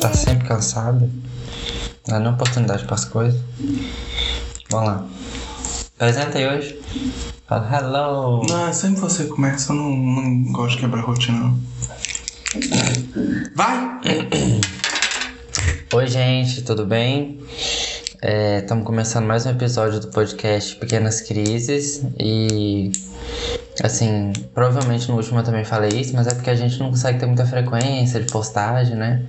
Tá sempre cansado? Nem oportunidade para as coisas. Vamos lá. Apresenta aí hoje. Fala hello. Não, é sempre você começa, eu não, não gosto de quebrar a rotina, não. Vai! Oi, gente, tudo bem? Estamos começando mais um episódio do podcast Pequenas Crises e assim, provavelmente no último eu também falei isso, mas é porque a gente não consegue ter muita frequência de postagem, né?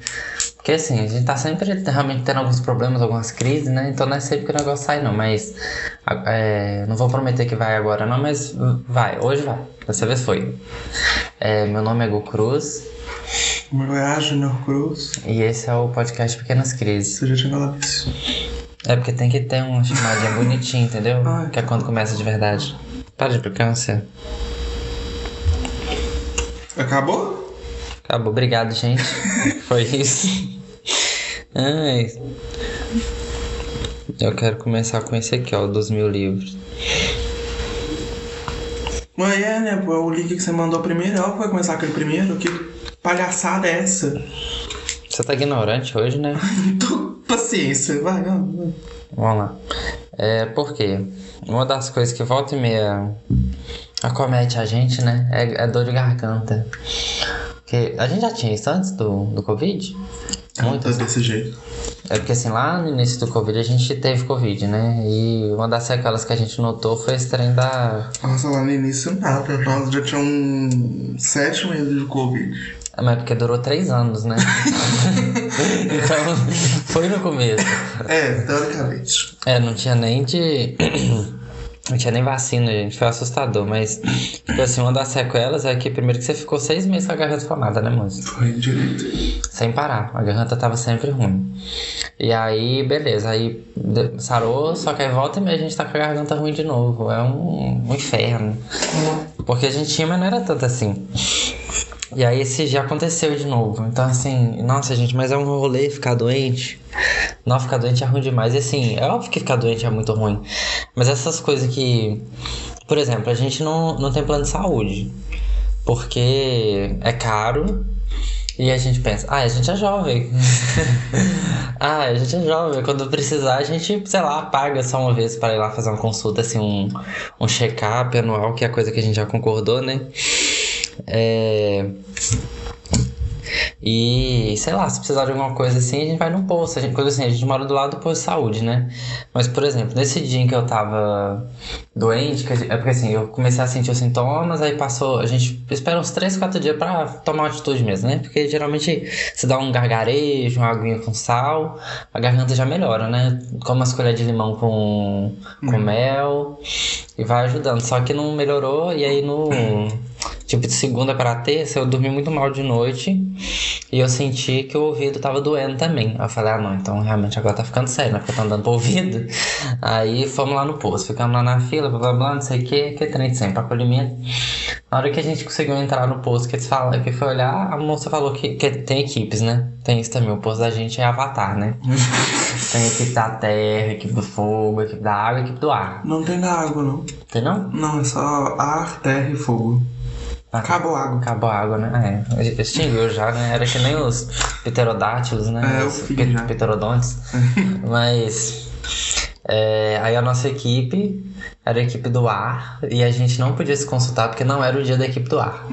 Porque assim, a gente tá sempre realmente tendo alguns problemas, algumas crises, né? Então não é sempre que o negócio sai não, mas é, não vou prometer que vai agora não, mas vai, hoje vai. Dessa vez foi. É, meu nome é Gu Cruz O meu é A Junior Cruz. e esse é o podcast Pequenas Crises. Você já tinha falado isso. É porque tem que ter uma chamadinha bonitinha, entendeu? Ai. Que é quando começa de verdade. Para de implicância. Acabou? Acabou, obrigado, gente. Foi isso. Ai. Eu quero começar com esse aqui, ó, dos mil livros. Mas é, né? O link que você mandou primeiro, ela que vai começar aquele primeiro. Que palhaçada é essa? Você tá ignorante hoje, né? Tô paciência, vai. Vamos lá. É, por quê? Uma das coisas que volta e meia acomete a gente, né? É, é dor de garganta. Porque a gente já tinha isso antes do, do Covid? Muito desse jeito. É porque assim, lá no início do Covid a gente teve Covid, né? E uma das sequelas que a gente notou foi esse trem da. Nossa, lá no início nada. Nós já tínhamos sete meses de Covid. É, Mas porque durou três anos, né? então, foi no começo. É, teoricamente. É, não tinha nem de. Não tinha nem vacina, gente. Foi assustador. Mas, tipo assim, uma das sequelas é que primeiro que você ficou seis meses com a garganta inflamada, né, moço? Foi direito. Sem parar. A garganta tava sempre ruim. E aí, beleza. Aí sarou, só que aí volta e meia a gente tá com a garganta ruim de novo. É um, um inferno. Porque a gente tinha, mas não era tanto assim. E aí esse já aconteceu de novo. Então assim, nossa gente, mas é um rolê ficar doente. Não, ficar doente é ruim demais. E assim, é óbvio que ficar doente é muito ruim. Mas essas coisas que. Por exemplo, a gente não, não tem plano de saúde. Porque é caro. E a gente pensa, ah, a gente é jovem. ah, a gente é jovem. Quando precisar, a gente, sei lá, paga só uma vez para ir lá fazer uma consulta, assim, um, um check-up anual, que é a coisa que a gente já concordou, né? É... E, sei lá, se precisar de alguma coisa assim, a gente vai no posto. A gente, coisa assim, a gente mora do lado do posto de saúde, né? Mas, por exemplo, nesse dia em que eu tava doente, gente- é porque assim, eu comecei a sentir os sintomas, aí passou, a gente espera uns 3, 4 dias pra tomar uma atitude mesmo, né? Porque geralmente se dá um gargarejo, uma aguinha com sal, a garganta já melhora, né? Como as colheres de limão com, com mel e vai ajudando. Só que não melhorou, e aí no. Tipo, de segunda para terça, eu dormi muito mal de noite e eu senti que o ouvido tava doendo também. Aí eu falei, ah, não, então realmente agora tá ficando sério, né? Porque eu tô andando pro ouvido. Aí fomos lá no posto, ficamos lá na fila, blá blá blá, não sei o que, que trem de sempre, acolhimento. Na hora que a gente conseguiu entrar no posto, que eles falaram, que foi olhar, a moça falou que, que tem equipes, né? Tem isso também, o posto da gente é avatar, né? tem equipe da terra, equipe do fogo, equipe da água, equipe do ar. Não tem da água, não. Tem não? Não, é só ar, terra e fogo. Acabou a água. Acabou a água, né? É, extinguiu já, né? Era que nem os pterodátilos, né? É, os já. pterodontes. Mas. é, aí a nossa equipe era a equipe do ar e a gente não podia se consultar porque não era o dia da equipe do ar.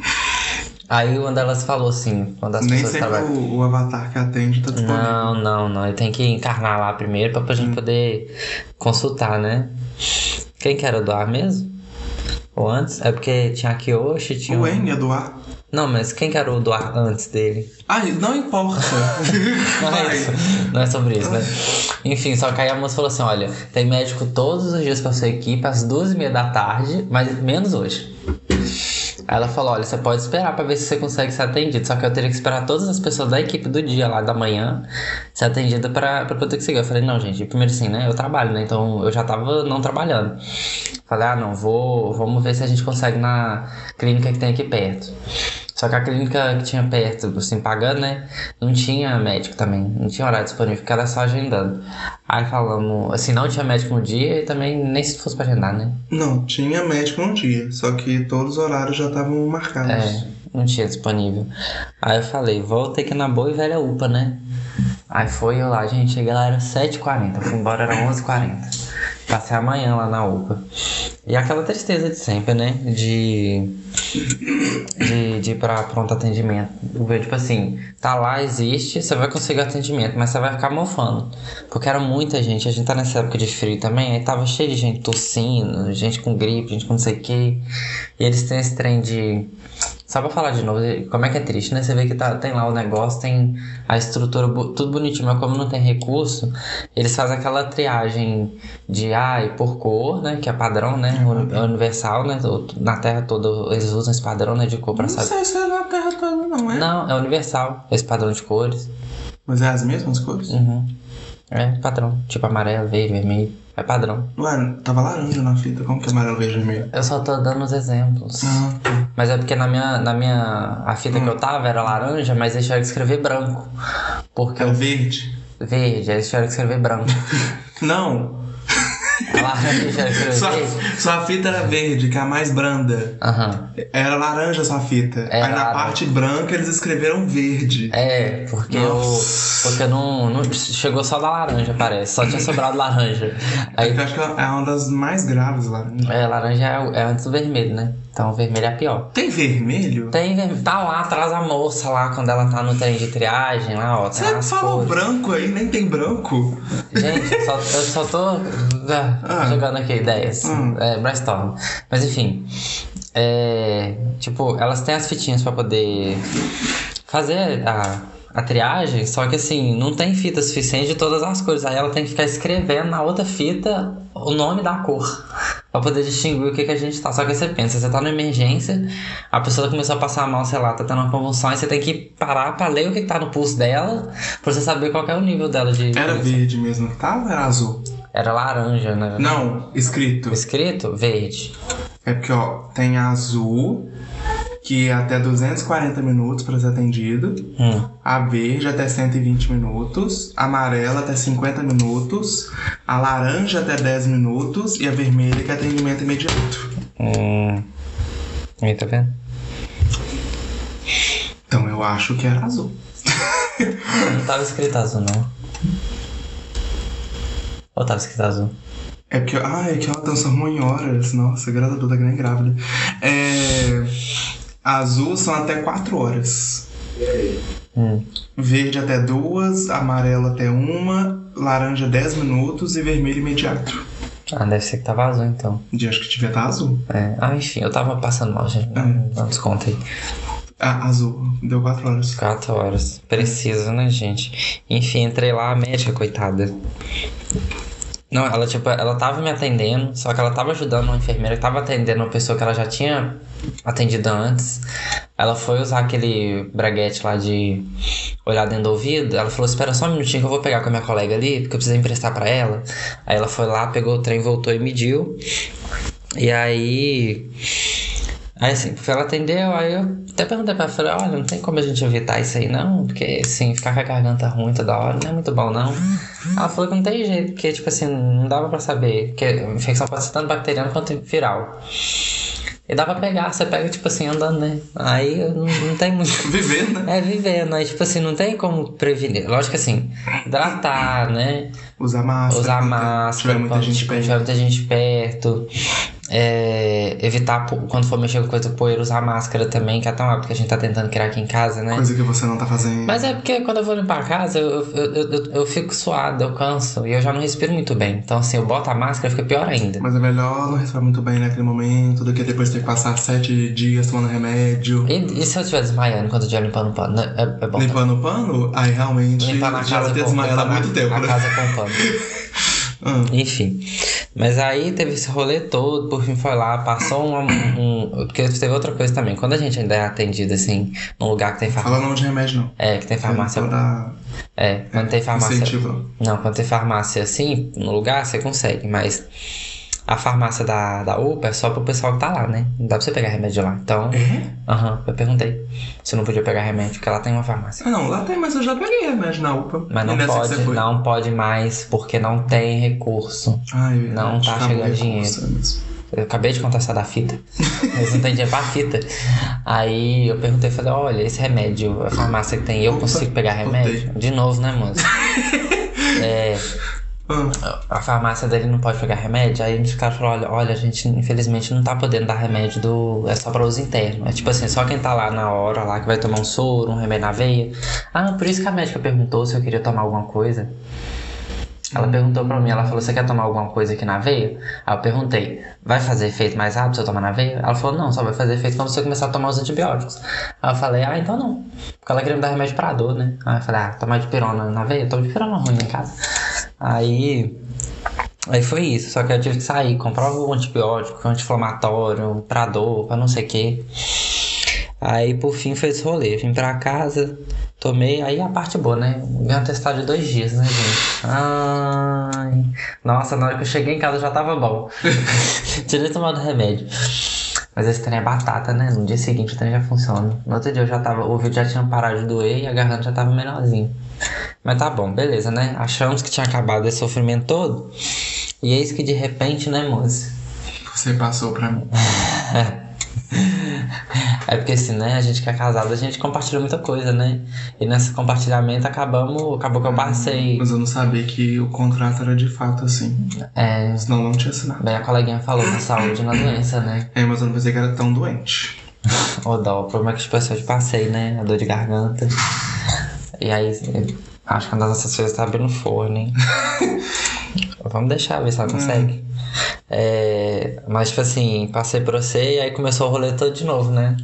Aí uma delas falou assim, uma das Nem pessoas sempre trabalha. o, o avatar que atende tá disponível. Não, não, não. Ele tem que encarnar lá primeiro pra Hum. gente poder consultar, né? Quem que era do ar mesmo? Ou antes? É porque tinha a Kyoshi, tinha. O Eng é do ar. Não, mas quem que era o do ar antes dele? Ah, não importa. Não é, isso. Não é sobre isso, né? Enfim, só que aí a moça falou assim: olha, tem médico todos os dias pra sua equipe, às duas e meia da tarde, mas menos hoje. Aí ela falou: olha, você pode esperar pra ver se você consegue ser atendido. Só que eu teria que esperar todas as pessoas da equipe do dia lá da manhã ser atendida pra poder conseguir. Eu falei: não, gente, primeiro assim, né? Eu trabalho, né? Então eu já tava não trabalhando. Falei: ah, não, vou, vamos ver se a gente consegue na clínica que tem aqui perto. Só que a clínica que tinha perto, assim, pagando, né? Não tinha médico também. Não tinha horário disponível, porque era só agendando. Aí falamos, assim, não tinha médico no dia e também nem se fosse pra agendar, né? Não, tinha médico no dia, só que todos os horários já estavam marcados. É, não tinha disponível. Aí eu falei, vou ter que ir na boa e velha UPA, né? Aí foi eu lá, gente, cheguei lá, era 7h40, eu fui embora, era 11h40. Passei amanhã lá na UPA. E aquela tristeza de sempre, né? De. De, de ir pra pronto atendimento. Tipo assim, tá lá, existe, você vai conseguir atendimento, mas você vai ficar mofando. Porque era muita gente, a gente tá nessa época de frio também, aí tava cheio de gente tossindo, gente com gripe, gente com não sei o que. E eles têm esse trem de. Só pra falar de novo, como é que é triste, né? Você vê que tá, tem lá o negócio, tem a estrutura, tudo bonitinho, mas como não tem recurso, eles fazem aquela triagem de ai por cor, né? Que é padrão, né? é universal, né? Na terra toda eles usam esse padrão, né? De cor pra Não saber. sei se é na Terra toda, não, é? Não, é universal, esse padrão de cores. Mas é as mesmas cores? Uhum. É padrão, tipo amarelo, verde, vermelho. É padrão. Ué, tava laranja na fita, como que é amarelo, verde vermelho? Eu só tô dando os exemplos. Ah, tá. Mas é porque na minha, na minha. A fita que eu tava era laranja, mas eles tiveram que escrever branco. Porque É eu. verde. Verde, aí eles tiveram que escrever branco. Não, A laranja tiveram que escrever sua, sua fita era verde, que é a mais branda. Aham. Era laranja sua fita. Era Aí na laranja. parte branca eles escreveram verde. É, porque eu. Porque não, não. Chegou só da laranja, parece. Só tinha sobrado laranja. Aí. Eu acho que é uma das mais graves, laranja. É, laranja é, é antes do vermelho, né? Então vermelho é a pior. Tem vermelho? Tem, vermelho. tá lá atrás a moça lá, quando ela tá no trem de triagem, lá, ó. Você falou cores. branco aí, nem tem branco. Gente, eu só, eu só tô ah, Ah. jogando aqui ideias. Hum. É, brainstorm. Mas enfim. É, tipo, elas têm as fitinhas pra poder fazer a, a triagem, só que assim, não tem fita suficiente de todas as cores. Aí ela tem que ficar escrevendo na outra fita o nome da cor. Pra poder distinguir o que, que a gente tá. Só que você pensa, você tá numa emergência, a pessoa começou a passar mal, sei lá, tá tendo uma convulsão, aí você tem que parar pra ler o que, que tá no pulso dela, pra você saber qual é o nível dela de. Era verde mesmo tava ou era azul? Era laranja, né? Não, escrito. Escrito verde. É porque, ó, tem azul, que é até 240 minutos para ser atendido. Hum. A verde até 120 minutos. A amarela até 50 minutos. A laranja até 10 minutos. E a vermelha que é atendimento imediato. Hum. Aí, tá vendo? Então eu acho que era azul. Não tava escrito azul, não. Ou tava escrito azul? É porque, ah, é que ela transformou em horas. Nossa, graças a Deus, tá que nem grávida. É. Azul são até 4 horas. Hum. Verde até 2, amarelo até 1, laranja 10 minutos e vermelho imediato. Ah, deve ser que tava azul, então. De acho que devia estar azul. É. Ah, enfim, eu tava passando mal, gente. Não, não desconta aí. Ah, azul. Deu 4 horas. Quatro horas. Preciso, né, gente? Enfim, entrei lá, a médica, coitada. Não, ela, tipo, ela tava me atendendo, só que ela tava ajudando uma enfermeira que tava atendendo uma pessoa que ela já tinha atendido antes. Ela foi usar aquele braguete lá de olhar dentro do ouvido. Ela falou: Espera só um minutinho que eu vou pegar com a minha colega ali, porque eu preciso emprestar pra ela. Aí ela foi lá, pegou o trem, voltou e mediu. E aí. Aí assim, ela atendeu, aí eu até perguntei pra ela, falei, olha, não tem como a gente evitar isso aí não, porque assim, ficar com a garganta ruim toda hora não é muito bom não. Ela falou que não tem jeito, porque tipo assim, não dava pra saber, porque a infecção pode ser tanto bacteriana quanto viral. E dá pra pegar, você pega tipo assim, andando, né? Aí não, não tem muito. Vivendo, né? É vivendo, aí tipo assim, não tem como prevenir. Lógico que assim, hidratar, né? Usar máscara. Usar máscara, Tiver muita gente tipo, perto. tiver muita gente perto. É, evitar, quando for mexer com coisa poeira, usar máscara também, que é tão hábito que a gente tá tentando criar aqui em casa, né? Coisa que você não tá fazendo. Mas é porque quando eu vou limpar a casa, eu, eu, eu, eu, fico suado, eu canso e eu já não respiro muito bem. Então, assim, eu boto a máscara, fica pior ainda. Mas é melhor não respirar muito bem naquele momento do que depois ter que passar sete dias tomando remédio. E, e se eu estiver desmaiando quando eu estiver limpando o pano? É, é bom. Limpando o pano, aí realmente Limpar na já casa ter desmaiado há muito tempo, a né? casa com pano. Ah, Enfim. Mas aí teve esse rolê todo, por fim foi lá, passou um, um. Porque teve outra coisa também. Quando a gente ainda é atendido, assim, num lugar que tem farmácia. fala nome de remédio, não. É, que tem farmácia. Pra É, quando tem farmácia. incentivo. Não, quando tem farmácia assim, no lugar, você consegue, mas. A farmácia da, da UPA é só pro pessoal que tá lá, né? Não dá pra você pegar remédio lá. Então, É? aham, eu perguntei se não podia pegar remédio, porque lá tem uma farmácia. Ah, não, lá tem, mas eu já peguei remédio na UPA. Mas não pode, não pode mais, porque não tem recurso. Ai, Não tá chegando dinheiro. é mesmo. Eu acabei de contar essa da fita. Eles não têm dinheiro pra fita. Aí eu perguntei, falei, olha, esse remédio, a farmácia que tem, eu Opa, consigo pegar remédio? De novo, né, moço? é, Ah, a farmácia dele não pode pegar remédio. Aí os caras falaram, olha, olha, a gente infelizmente não tá podendo dar remédio do. É só pra uso interno. É tipo assim, só quem tá lá na hora lá que vai tomar um soro, um remédio na veia. Ah, por isso que a médica perguntou se eu queria tomar alguma coisa. Ela perguntou pra mim, ela falou, você quer tomar alguma coisa aqui na veia? Aí eu perguntei, vai fazer efeito mais rápido se eu tomar na veia? Ela falou, não, só vai fazer efeito quando você começar a tomar os antibióticos. Aí eu falei, ah, então não. Porque ela queria me dar remédio pra dor, né? Aí eu falei, ah, tomar de pirona na veia? Tomo de pirona ruim em casa. Aí... Aí foi isso, só que eu tive que sair, comprar o antibiótico, o anti-inflamatório, pra dor, pra não sei o que. Aí por fim foi esse rolê. Vim pra casa, tomei, aí a parte boa, né? Ganhei um testado de dois dias, né, gente? Ai. Nossa, na hora que eu cheguei em casa já tava bom. Tinha tomado remédio. Mas esse trem é batata, né? No dia seguinte o trem já funciona. No outro dia eu já tava. O ouvido já tinha parado de doer e a garganta já tava menorzinho. Mas tá bom, beleza, né? Achamos que tinha acabado esse sofrimento todo. E eis que de repente, né, moça? você passou pra mim. É porque assim, né? A gente que é casado, a gente compartilha muita coisa, né? E nesse compartilhamento acabamos. Acabou que eu passei. Mas eu não sabia que o contrato era de fato assim. É. Senão não tinha assinado. Bem, a coleguinha falou da saúde na doença, né? É, mas eu não pensei que era tão doente. Ô, dó, o problema é que, tipo eu passei, né? A dor de garganta. E aí, acho que uma das nossas coisas tá abrindo forno, hein? Vamos deixar, ver se ela consegue. É, mas, tipo assim, passei por você e aí começou o rolê todo de novo, né?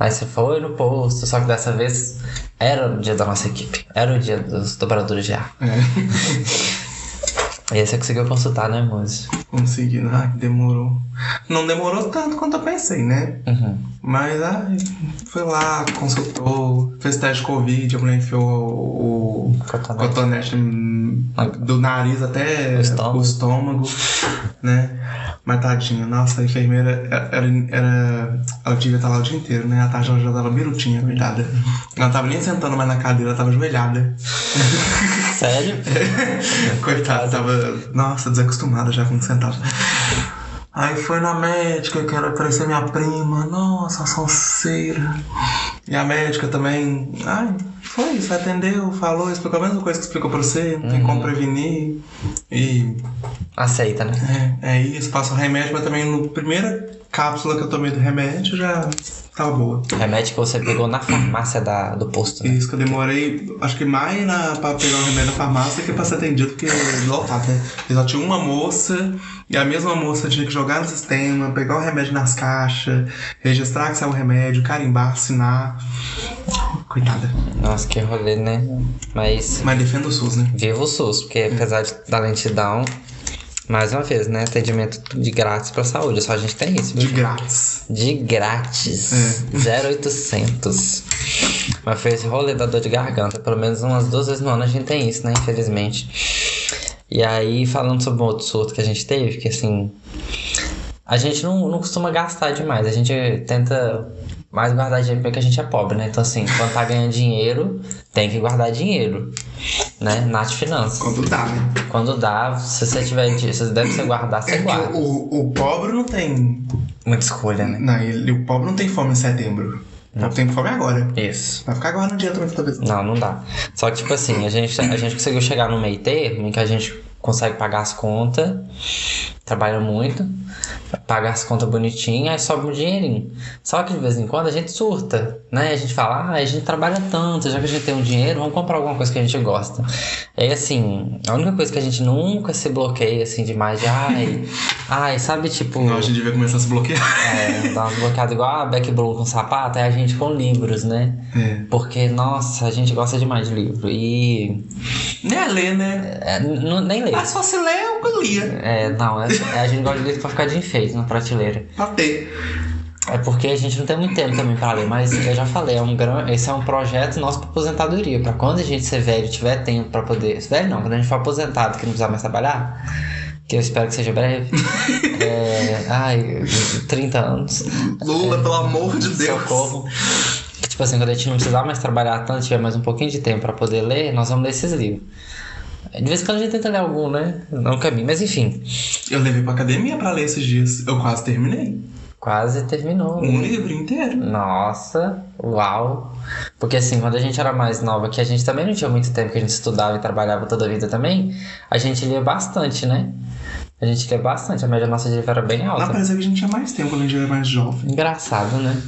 Aí você foi no posto, só que dessa vez era o dia da nossa equipe. Era o dia dos dobradores de ar. É. E aí você conseguiu consultar, né, moço? Consegui, ai, demorou. Não demorou tanto quanto eu pensei, né? Uhum. Mas ai, foi lá, consultou, fez teste de Covid, a mulher enfiou o, Cotonete. cotonete do nariz até O estômago. o estômago, né? Mas tadinha, nossa, a enfermeira, era, era, ela devia estar lá o dia inteiro, né? A tarde ela já tava birutinha, coitada. Ela não tava nem sentando mais na cadeira, ela tava ajoelhada. Sério? Coitada, tava, nossa, desacostumada já com sentado. Aí foi na médica, que era parecer minha prima, nossa, sonseira. E a médica também, ai, foi isso, atendeu, falou, explicou a mesma coisa que explicou pra você, não tem como prevenir. E Aceita, né? é, é isso, passa o remédio, mas também no primeira cápsula que eu tomei do remédio já tava boa. Remédio que você pegou na farmácia da, do posto, né? Isso que eu demorei, acho que mais na, pra pegar o remédio na farmácia que pra ser atendido, porque lotado, né? E só tinha uma moça, e a mesma moça tinha que jogar no sistema, pegar o remédio nas caixas, registrar que saiu o remédio, carimbar, assinar. Coitada. Nossa, que rolê, né? Mas Mas defenda o SUS, né? viva o SUS, porque apesar da lentidão, mais uma vez, né? Atendimento de grátis pra saúde. Só a gente tem isso, De grátis. De grátis. 0800. Mas foi esse rolê da dor de garganta. Pelo menos umas duas vezes no ano a gente tem isso, né? Infelizmente. E aí, falando sobre um outro surto que a gente teve, que assim. A gente não, não costuma gastar demais. A gente tenta mais guardar dinheiro porque a gente é pobre, né? Então, assim, quando tá ganhando dinheiro, tem que guardar dinheiro. Né? Nath Finanças. Quando dá, né? Quando dá, se você tiver dinheiro, se deve você guardar, você É guarda. o, o pobre não tem. Muita escolha, né? Não, ele, o pobre não tem fome em setembro. O pobre tem fome agora. Isso. Vai ficar no dia também toda vez. Não, não dá. Só que, tipo assim, a gente, a gente conseguiu chegar no meio termo em que a gente consegue pagar as contas, trabalha muito, paga as contas bonitinho, aí sobe um dinheirinho. Só que de vez em quando a gente surta, né? A gente fala, ah, a gente trabalha tanto, já que a gente tem um dinheiro, vamos comprar alguma coisa que a gente gosta. Aí, assim, a única coisa que a gente nunca se bloqueia, assim, demais de, ai, ai, sabe, tipo. Não, a gente devia começar a se bloquear. É, dar umas bloqueadas igual a Beck Bloom com sapato, é a gente com livros, né? É. Porque, nossa, a gente gosta demais de livro. E. Nem é ler, né? é, n- nem lê. Ah, só se ler eu lia. É, não, é, é a gente gosta de livro pra ficar de enfeite na prateleira. Pra ter. É porque a gente não tem muito tempo também pra ler, mas eu já falei, é um gran... esse é um projeto nosso pra aposentadoria. Pra quando a gente ser velho, tiver tempo pra poder. Velho não, quando a gente for aposentado, que não precisar mais trabalhar, que eu espero que seja breve. é, ai, 30 anos. Lula, É, pelo amor de Deus. Socorro. Tipo assim, quando a gente não precisar mais trabalhar tanto, tiver mais um pouquinho de tempo pra poder ler, nós vamos ler esses livros. De vez em quando a gente tenta ler algum, né? Não caminho, mas enfim. Eu levei pra academia pra ler esses dias. Eu quase terminei. Quase terminou. Um livro inteiro. Nossa, uau. Porque assim, quando a gente era mais nova, que a gente também não tinha muito tempo que a gente estudava e trabalhava toda a vida também, a gente lia bastante, né? A gente lia bastante, a média nossa de livro era bem Lá alta. parece que a gente tinha mais tempo quando a gente era mais jovem. Engraçado, né?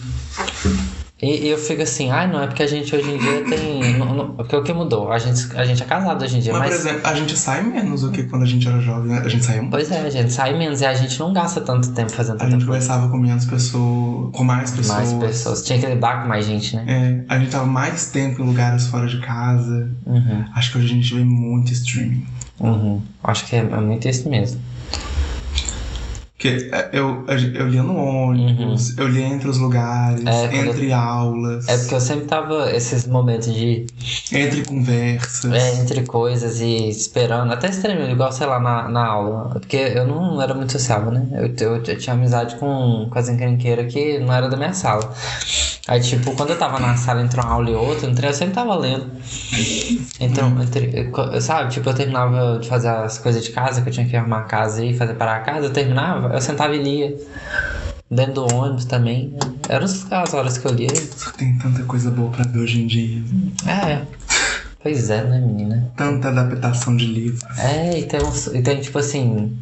E, e eu fico assim, ai, não é porque a gente hoje em dia tem. Não, não, porque o que mudou? A gente, a gente é casado hoje em dia, Mas, mas. por exemplo, a gente sai menos do que quando a gente era jovem. né? A gente muito. Pois é, a gente sai menos e a gente não gasta tanto tempo fazendo A gente conversava com menos pessoas, com mais pessoas. Mais pessoas. Tinha que lidar com mais gente, né? É, a gente tava mais tempo em lugares fora de casa. Uhum, Acho que hoje a gente vê muito streaming. uhum. Acho que é, é muito isso mesmo. Porque é, eu, eu lia no ônibus, eu lia entre os lugares, Uhum. É, entre aulas, É porque eu sempre tava esses momentos de entre conversas. é, entre coisas e esperando, até extremo, igual, sei lá, na, na aula. Porque eu não era muito sociável, né? Eu, eu, eu tinha amizade com, com as encrenqueiras que não era da minha sala. Aí, tipo, quando eu tava na sala entre uma aula e outra, entre, eu sempre tava lendo. Então, entre, sabe, tipo, eu terminava de fazer as coisas de casa, que eu tinha que arrumar a casa e fazer parar a casa, eu terminava, eu sentava e lia. Dentro do ônibus também. Eram as horas que eu lia. Tem tanta coisa boa pra ver hoje em dia. É. Pois é, né, menina? Tanta adaptação de livros. É, e tem, uns, e tem tipo assim.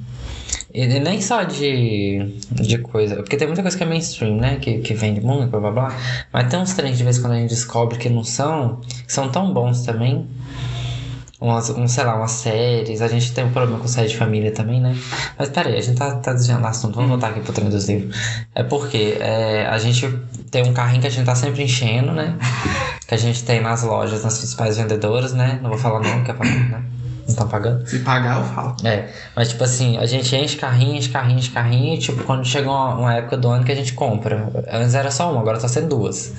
E e nem só de, de coisa. Porque tem muita coisa que é mainstream, né? Que, que vende muito, blá blá blá. Mas tem uns trens de vez em quando a gente descobre que não são. Que são tão bons também. Umas, um, sei lá, umas séries. A gente tem um problema com série de família também, né? Mas peraí, a gente tá, tá desviando o assunto. Vamos voltar aqui pro trem dos livros. É porque é, a gente tem um carrinho que a gente tá sempre enchendo, né? Que a gente tem nas lojas, nas principais vendedoras, né? Não vou falar não, que é pra, né? Não estão pagando. Se pagar, eu falo. É, mas tipo assim, a gente enche carrinho, enche carrinho, enche carrinho, e tipo, quando chega uma, uma época do ano que a gente compra. Antes era só uma, agora tá sendo duas.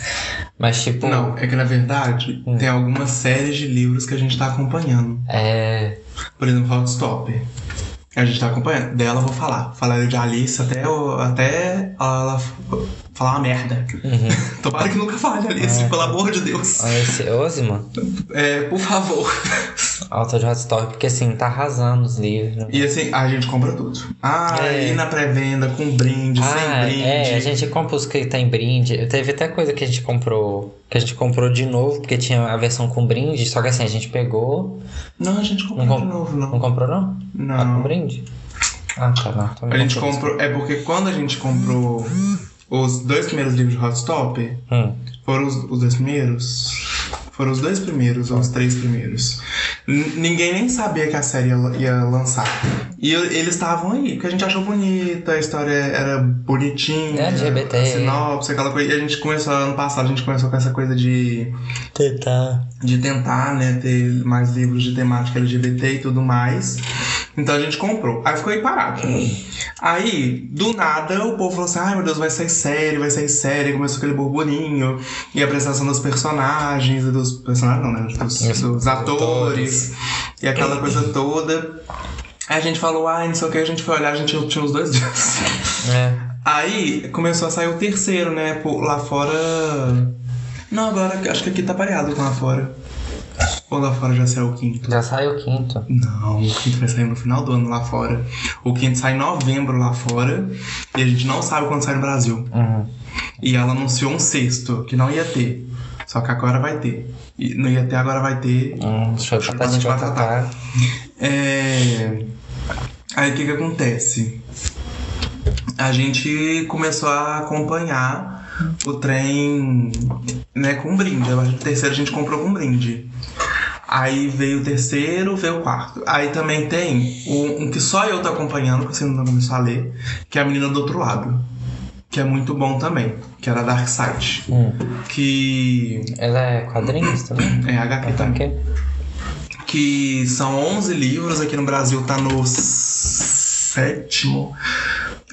Mas tipo. Não, é que na verdade Hum. tem algumas séries de livros que a gente tá acompanhando. É. Por exemplo, Hot Stop. A gente tá acompanhando. Dela eu vou falar. Falar de Alice até, até ela falar uma merda. Uhum. Tomara que nunca fale, Alice, É. pelo amor de Deus. Esse Osima, É, por favor. autor de Hot porque assim, tá arrasando os livros. E assim, a gente compra tudo. Ah, É. e na pré-venda, com brinde, sem Ah, brinde. é, a gente compra os que tem brinde. Teve até coisa que a gente comprou. Que a gente comprou de novo, porque tinha a versão com brinde. Só que assim, a gente pegou. Não, a gente comprou Não de comp- novo, Não não. comprou, não? Ah, com Não. brinde? Ah, tá, não. Não A gente comprou. É porque quando a gente comprou os dois primeiros livros de Hot Stop, Hum. foram os, os dois primeiros. Foram os dois primeiros, ou os três primeiros. N- ninguém nem sabia que a série ia, ia lançar. E eu- eles estavam aí, porque a gente achou bonita, a história era bonitinha. É, LGBT. A sinopse, aquela coisa. E a gente começou, ano passado, a gente começou com essa coisa de Tentar. de tentar, né, ter mais livros de temática LGBT e tudo mais. Então a gente comprou. Aí ficou aí parado. Aí, do nada, o povo falou assim: ai meu Deus, vai sair série, vai sair série. Começou aquele burburinho. E a apresentação dos personagens, dos personagens não, né? Dos, Os dos atores. E aquela coisa toda. Aí a gente falou, ai, não sei o que, a gente foi olhar, a gente tinha uns dois dias. É. Aí começou a sair o terceiro, né? Lá fora. Não, agora acho que aqui tá pareado com lá fora. Ou lá fora já saiu o quinto? Já saiu o quinto. Não, o quinto vai sair no final do ano lá fora. O quinto sai em novembro lá fora. E a gente não sabe quando sai no Brasil. Uhum. E ela anunciou um sexto, que não ia ter. Só que agora vai ter. E não ia ter, agora vai ter. Hum, show de batata. É... Aí o que que acontece? A gente começou a acompanhar o trem né, com brinde. A partir do terceiro a gente comprou com brinde. Aí veio o terceiro, veio o quarto. Aí também tem um, um que só eu tô acompanhando, que você não começou a ler, que é a menina do outro lado. Que é muito bom também, que era Dark Side. Hum. Que Ela é quadrinhos também? é HQ também Ok. que são 11 livros, aqui no Brasil tá no sétimo.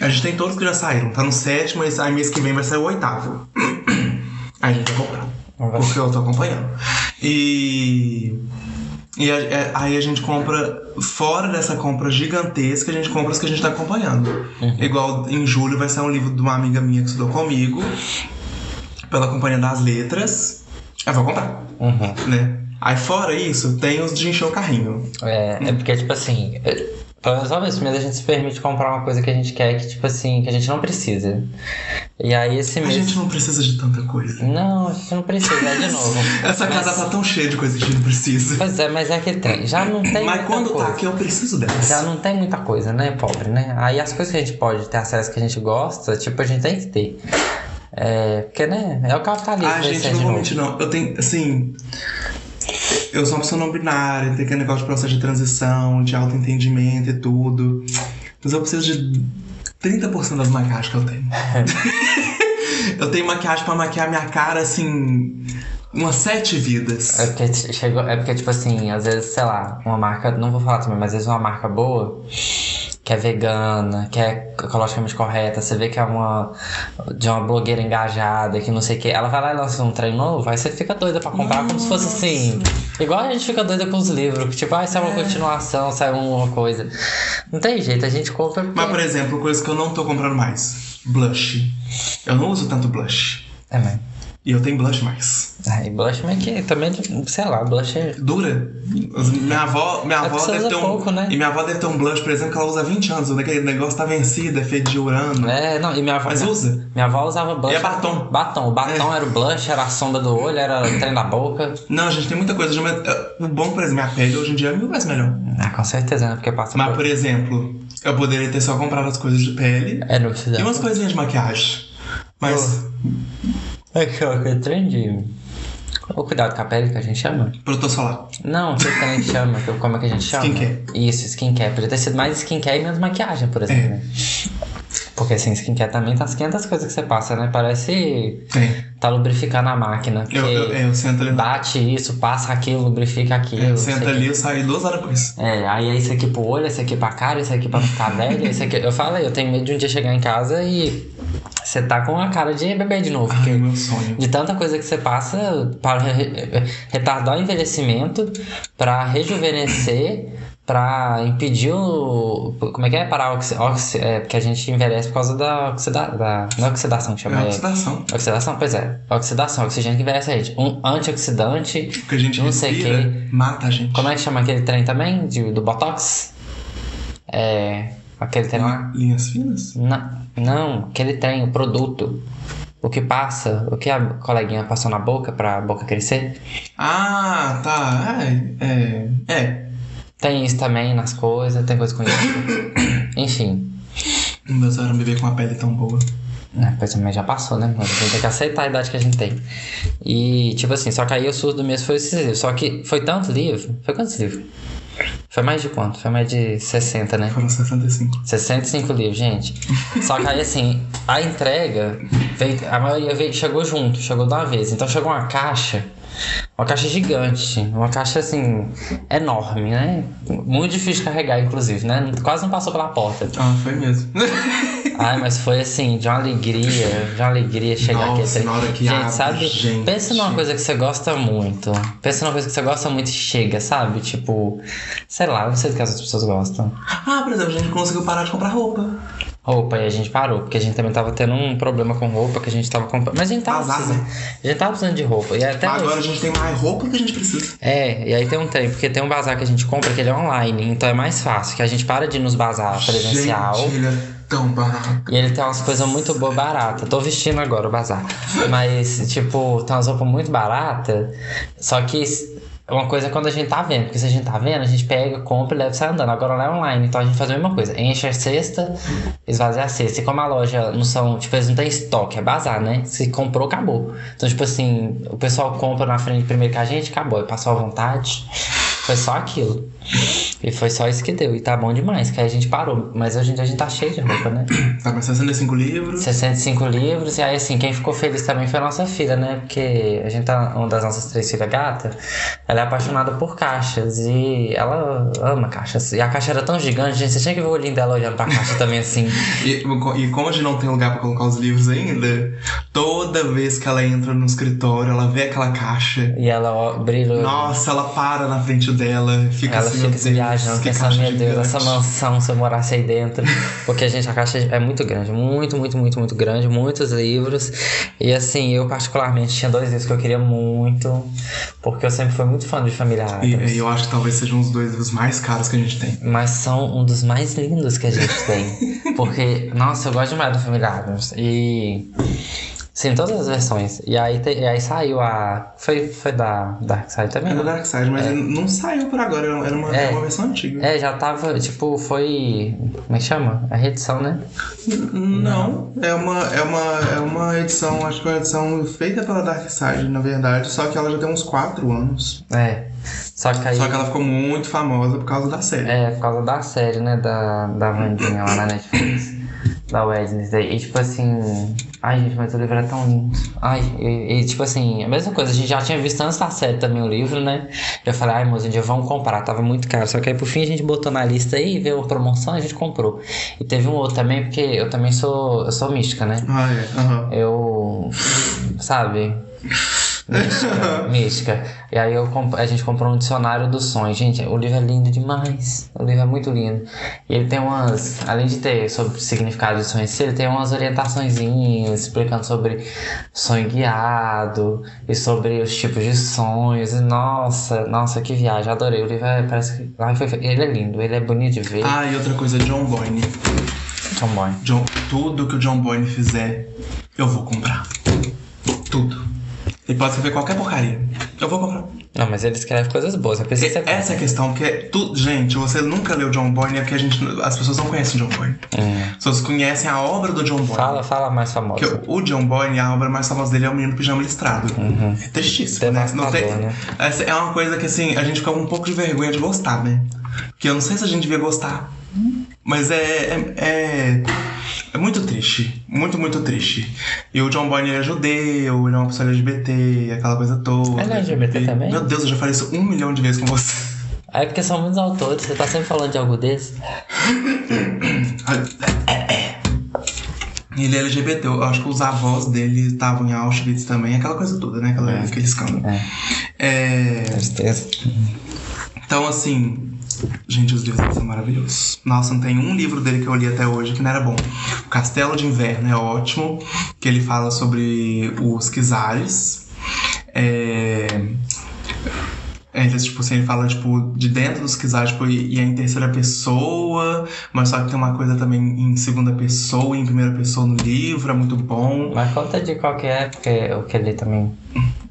A gente tem todos que já saíram, tá no sétimo, e aí mês que vem vai sair o oitavo. Aí a gente vai comprar, Não porque eu tô acompanhando. E. E a- é- aí a gente compra, fora dessa compra gigantesca, a gente compra as que a gente tá acompanhando. Igual em julho vai ser um livro de uma amiga minha que estudou comigo, pela Companhia das Letras. Eu vou comprar, Uhum. né? Aí fora isso, tem os de encher o carrinho. É, é porque, tipo assim, é, pelo menos uma vez por mês a gente se permite comprar uma coisa que a gente quer que, tipo assim, que a gente não precisa. E aí esse A mês. gente não precisa de tanta coisa. Não, a gente não precisa, é de novo. Essa Mas- casa tá tão cheia de coisa que a gente não precisa. Pois é, mas é que tem. Já não tem Mas quando coisa. tá aqui, eu preciso delas. Já não tem muita coisa, né, pobre, né? Aí as coisas que a gente pode ter acesso que a gente gosta, tipo, a gente tem que ter. É, porque, né, é o capitalismo. Ah, gente, não vou mentir, não. Eu tenho, assim. Eu sou uma pessoa não binária, tem aquele negócio de processo de transição, de autoentendimento e tudo. Mas eu preciso de 30% das maquiagens que eu tenho. eu tenho maquiagem pra maquiar minha cara, assim. Umas sete vidas. É porque chegou, é porque, tipo assim, às vezes, sei lá, uma marca, não vou falar também, mas às vezes uma marca boa, que é vegana, que é ecologicamente correta, você vê que é uma de uma blogueira engajada, que não sei o que, ela vai lá e lança um trem novo, aí você fica doida pra comprar como se fosse assim. Igual a gente fica doida com os livros, que tipo, ah, sai uma continuação, sai uma coisa. Não tem jeito, a gente compra. porque- Mas, por exemplo, coisa que eu não tô comprando mais: blush. Eu não uso tanto blush. É, mas. E eu tenho blush mais. Ah, e blush mas que também, sei lá, blush é. Dura. Minha avó, minha É avó deve ter um. pouco, né? E minha avó deve ter um blush, por exemplo, que ela usa há 20 anos. Aquele negócio tá vencido, é feito de urano. É, não, e minha avó. Mas usa. Minha avó usava blush. E é batom. Batom. O batom era o blush, era a sombra do olho, era o trem da boca. Não, gente, tem muita coisa. eh, O bom, por exemplo, minha pele hoje em dia é mil vezes melhor. Ah, com certeza, né? Porque passa Mas, por... por exemplo, eu poderia ter só comprado as coisas de pele É, não precisa. e umas coisinhas de maquiagem. Mas É que é trem de. O cuidado com a pele que a gente chama? protetor solar. Não, que a gente chama? que- Como é que a gente chama? Skincare. Isso, skincare. Podia ter sido mais skincare e menos maquiagem, por exemplo. É. né? Porque assim, skincare também tá as 500 coisas que você passa, né? Parece Tem. tá lubrificando a máquina. Eu, eu, é, eu sento ali. Bate isso, passa aquilo, lubrifica aquilo. Eu não sei sento ali eu saio duas horas depois. É, aí é isso aqui pro olho, esse aqui pra cara, esse aqui pra não ficar velho, esse aqui. Eu falei, eu tenho medo de um dia chegar em casa e você tá com a cara de bebê de novo. Ai, meu sonho. de tanta coisa que você passa para re- re- retardar o envelhecimento, pra rejuvenescer, pra impedir o. Como é que é? Parar oxi, oxi, é, porque a gente envelhece por causa da, oxida, da Não é oxidação que É chama, é. oxidação. Oxidação, pois é. Oxidação, oxigênio que envelhece a gente. Um antioxidante. Que a gente Não sei quê. mata a gente. Como é que chama aquele trem também? De, do Botox? É. Aquele trem lá? Linhas finas? Não, não, aquele trem, o produto. O que passa, o que a coleguinha passou na boca pra boca crescer. Ah, tá. É. É. é. Tem isso também nas coisas, tem coisa com isso. Enfim. O meu sonho era me ver com uma pele tão boa. Né, pois também já passou, né? Mas a gente tem que aceitar a idade que a gente tem. E, tipo assim, só que aí o surdo do mês foi esses livros. Só que foi tanto livro. Foi quantos livros? Foi mais de quanto? Foi mais de 60, né? Foram 65. 65 livros, gente. Só que aí, assim, a entrega, veio, a maioria veio, chegou junto, chegou de uma vez. Então chegou uma caixa, uma caixa gigante, uma caixa, assim, enorme, né? Muito difícil de carregar, inclusive, né? Quase não passou pela porta. Ah, foi mesmo. Ai, mas foi, assim, de uma alegria, de uma alegria chegar Nossa, aqui. na hora que gente, abre, sabe? gente. Pensa numa coisa que você gosta muito. Pensa numa coisa que você gosta muito e chega, sabe? Tipo, sei lá, não sei do que as outras pessoas gostam. ah, por exemplo, a gente conseguiu parar de comprar roupa. Roupa, e a gente parou, porque a gente também tava tendo um problema com roupa que a gente tava comprando. Mas a gente tava Azar, precisando. A gente tava precisando de roupa. E até Agora hoje. a gente tem mais roupa do que a gente precisa. É, e aí tem um trem, porque tem um bazar que a gente compra que ele é online, então é mais fácil, que a gente para de ir nos bazar presencial. Gente, é tão barato. E ele tem umas coisas muito boas, baratas. Tô vestindo agora o bazar. Mas, tipo, tem umas roupas muito baratas. Só que é uma coisa quando a gente tá vendo. Porque se a gente tá vendo, a gente pega, compra e leva e sai andando. Agora lá é online. Então a gente faz a mesma coisa. Enche a cesta, esvazia a cesta. E como a loja não são. Tipo, eles não tem estoque, é bazar, né? Se comprou, acabou. Então, tipo assim, o pessoal compra na frente primeiro que a gente, acabou. E passou à vontade. Foi só aquilo. E foi só isso que deu. E tá bom demais, que aí a gente parou. Mas hoje em dia a gente tá cheio de roupa, né? Tá com 65 livros. 65 livros. E aí, assim, quem ficou feliz também foi a nossa filha, né? Porque a gente tá. Uma das nossas três filhas gata, ela é apaixonada por caixas. E ela ama caixas. E a caixa era tão gigante, gente. Você tinha que ver o olhinho dela olhando pra caixa também, assim. E, e como a gente não tem lugar pra colocar os livros ainda, toda vez que ela entra no escritório, ela vê aquela caixa. E ela brilha. Nossa, ela para na frente dela, fica Ela assim, fica meu viajando, que pensando, meu Deus, essa mansão, se eu morasse aí dentro. Porque, gente, a caixa é muito grande, muito, muito, muito, muito grande, muitos livros. E assim, eu particularmente tinha dois livros que eu queria muito, porque eu sempre fui muito fã de Família E, Adams. e eu acho que talvez sejam os dois livros mais caros que a gente tem. Mas são um dos mais lindos que a gente tem. Porque, nossa, eu gosto demais da Família Adams. E. Sim, todas as versões. E aí, te- e aí saiu a. Foi, foi da Dark Side também? É da? Dark Side, mas ele não saiu por agora, era uma, É. era uma versão antiga. É, já tava, tipo, foi. Como é que chama? A reedição, né? Não, é uma, é, uma, é uma edição, acho que é uma edição feita pela Dark Side, na verdade, só que ela já tem uns 4 anos. É. Só que aí. Só que ela ficou muito famosa por causa da série. É, por causa da série, né? Da, da Vandinha lá na Netflix. Da Wednesday. E tipo assim. Ai, gente, mas o livro é tão lindo. Ai, e, e, tipo assim, a mesma coisa, a gente já tinha visto antes da série também o livro, né? Eu falei, ai, moço, um dia vamos comprar, tava muito caro. Só que aí por fim a gente botou na lista aí, veio uma promoção, a gente comprou. E teve um outro também, porque eu também sou. Eu sou mística, né? Ah, é. aham. Eu. Sabe? Mística, mística. E aí eu a gente comprou um dicionário dos sonhos. Gente, o livro é lindo demais. O livro é muito lindo. E ele tem umas. Além de ter sobre o significado de sonho ele tem umas orientaçõezinhas explicando sobre sonho guiado e sobre os tipos de sonhos. E nossa, nossa, que viagem. Adorei. O livro é, parece que. Ele é lindo, ele é bonito de ver. Ah, e outra coisa, John Boyne. Tão bom. John, tudo que o John Boyne fizer, eu vou comprar. Tudo. Ele pode escrever qualquer porcaria. Eu vou comprar. Não, mas ele escreve coisas boas. É preciso ser Essa é a questão, porque tu, gente, você nunca leu John Boyne é porque a gente, as pessoas não conhecem John Boyne. As pessoas conhecem a obra do John Boyne. Fala, fala mais famosa. Porque o John Boyne, a obra mais famosa dele é o Menino Pijama Listrado. É tristíssimo, né? Não tem, né? é uma coisa que, assim, a gente fica com um pouco de vergonha de gostar, né? Porque eu não sei se a gente devia gostar. Mas é, é, é, é muito triste. Muito, muito triste. E o John Boyne ele é judeu, ele é uma pessoa LGBT, aquela coisa toda. Ele é LGBT E- também? Meu Deus, eu já falei isso um milhão de vezes com você. É porque são muitos autores, você tá sempre falando de algo desse. Ele é LGBT, eu acho que os avós dele estavam em Auschwitz também, aquela coisa toda, né? Aquela, Aquele escândalo. É. É, Tristeza. Então, assim, gente, os livros dele são maravilhosos. Nossa, não tem um livro dele que eu li até hoje que não era bom. O Castelo de Inverno é ótimo, que ele fala sobre os Kizares. É... Ele, tipo, assim, ele fala, tipo, de dentro dos Kizares, tipo, e, é em terceira pessoa, mas só que tem uma coisa também em segunda pessoa e em primeira pessoa no livro, é muito bom. Mas conta de qual que é, que li também.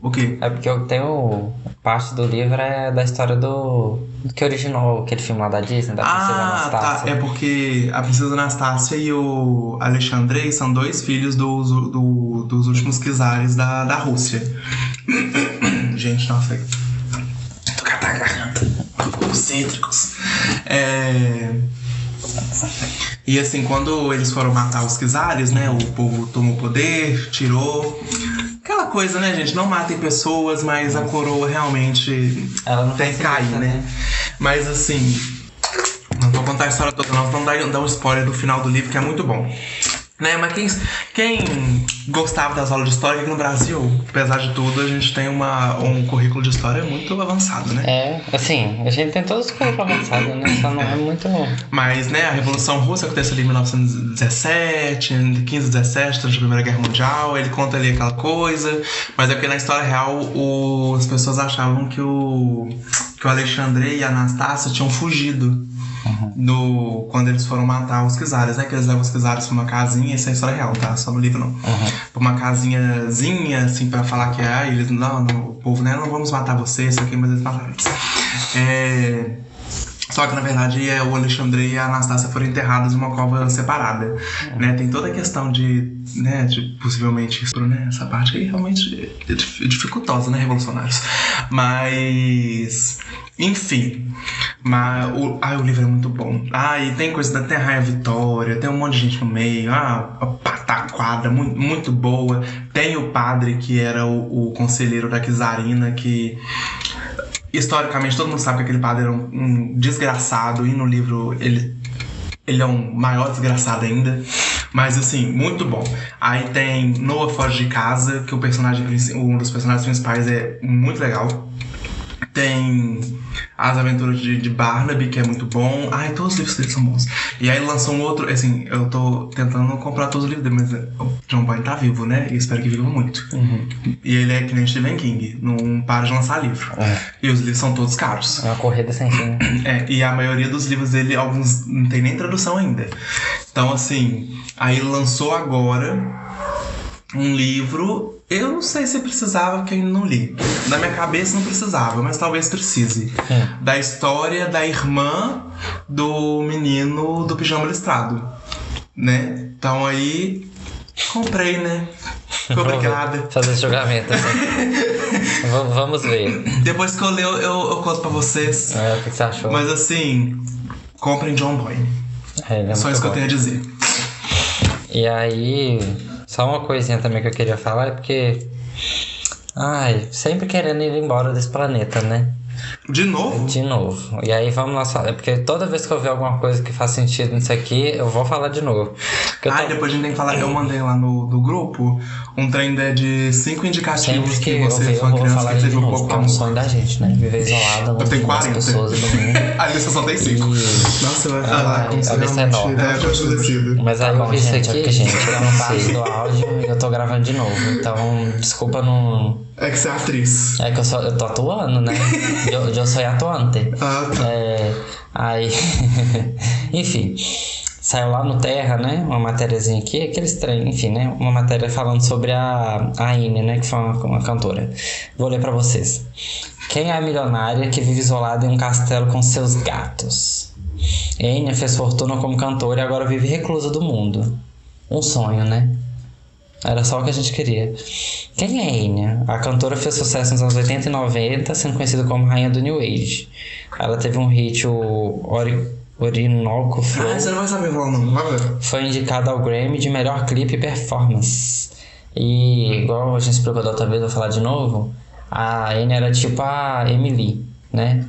O quê? É porque eu tenho. Parte do livro é da história do. do que originou aquele filme lá da Disney, da Princesa Ah, Anastácia. tá. É porque a princesa Anastácia e o Alexandrei são dois filhos dos, do- dos últimos czares da, da Rússia. Gente, nossa. Tô com a garganta. Concêntricos. É. E assim, quando eles foram matar os czares, né? O povo tomou poder, tirou. Aquela coisa, né, gente? Não matem pessoas, mas a coroa realmente Ela não tem que cair, né? Mas assim, não vou contar a história toda, não, vamos dar, dar um spoiler do final do livro que é muito bom. Né, mas quem, quem gostava das aulas de história aqui no Brasil, apesar de tudo, a gente tem uma, um currículo de história muito avançado, né? É, assim, a gente tem todos os currículos avançados, né? Só não é muito. Mas, né, a Revolução Russa aconteceu ali em 1917, em 15, 17, durante a Primeira Guerra Mundial, ele conta ali aquela coisa, mas é porque na história real o- as pessoas achavam que o, que o Alexandre e a Anastácia tinham fugido no, quando eles foram matar os Kizares, né, que eles levam os Kizares pra uma casinha, isso é história real, tá, só no livro não, pra uma casinhazinha, assim, pra falar que, ah, eles, não, não, o povo, né, não vamos matar vocês, isso aqui, mas eles mataram eles. É... Só que na verdade é, o Alexandre e a Anastácia foram enterrados em uma cova separada. Né? Tem toda a questão de, né, de possivelmente né? essa parte aí realmente é dificultosa, né, revolucionários. Mas enfim, mas o, ah, o livro é muito bom. Ah, e tem coisa da Terra e Vitória, tem um monte de gente no meio. Ah, a pataquada, muito, muito boa. Tem o padre que era o, o conselheiro da Kizarina, que historicamente todo mundo sabe que aquele padre era um, um desgraçado e no livro ele ele é um maior desgraçado ainda. Mas assim, muito bom. Aí tem Noah Foge de Casa, que o personagem um dos personagens principais é muito legal. Tem As Aventuras de, de, Barnaby, que é muito bom. Ai, todos os livros dele são bons. E aí lançou um outro, assim, eu tô tentando comprar todos os livros dele, mas o John Boyne tá vivo, né? E espero que viva muito. Uhum. E ele é que nem Stephen King, não para de lançar livro. É. E os livros são todos caros. É uma corrida sem fim. É, e a maioria dos livros dele, alguns não tem nem tradução ainda. Então, assim, aí lançou agora um livro eu não sei se precisava, porque eu não li. Na minha cabeça não precisava, mas talvez precise. É. Da história da irmã do menino do pijama listrado. Né? Então aí comprei, né? Obrigada. Fazer julgamento. Assim. Vamos ver. Depois que eu ler, eu, eu, conto pra vocês. É, o que você achou? Mas assim, comprem John Boy. É, é Só isso bom. que eu tenho a dizer. E aí, só uma coisinha também que eu queria falar é porque. Ai, sempre querendo ir embora desse planeta, né? De novo? De novo. E aí vamos lá falar. Porque toda vez que eu ver alguma coisa que faz sentido nisso aqui, eu vou falar de novo. ah, tô... depois a gente tem que falar. Eu mandei lá no, no grupo um trem de cinco indicativos que, que você, foi uma criança que teve um pouco. É um sonho da gente, né? Viver isolado, longe tenho 40. pessoas do mundo. a lista só tem cinco. E... Nossa, vai falar como se realmente... É enorme. É, Mas aí eu vi isso aqui, é gente, eu não passo do áudio e eu tô gravando de novo. Então, desculpa não... É que você é atriz. É que eu, eu tô atuando, né? eu, eu sou atuante. Ah, tá. É, aí... Enfim saiu lá no Terra, né? Uma matériazinha aqui, aquele estranho, enfim, né? Uma matéria falando sobre a, a Ine, né? Que foi uma, uma cantora. Vou ler para vocês. Quem é a milionária que vive isolada em um castelo com seus gatos? Enya fez fortuna como cantora e agora vive reclusa do mundo. Um sonho, né? Era só o que a gente queria. Quem é Enya? A cantora fez sucesso nos anos 80 e 90, sendo conhecida como Rainha do New Age. Ela teve um hit, o Ori Orinoco Flow. Ah, você não vai saber falar não, vai ver. Foi indicado ao Grammy de melhor clipe e performance. E igual a gente explicou da outra vez, vou falar de novo. A Anne era tipo a Emily, né?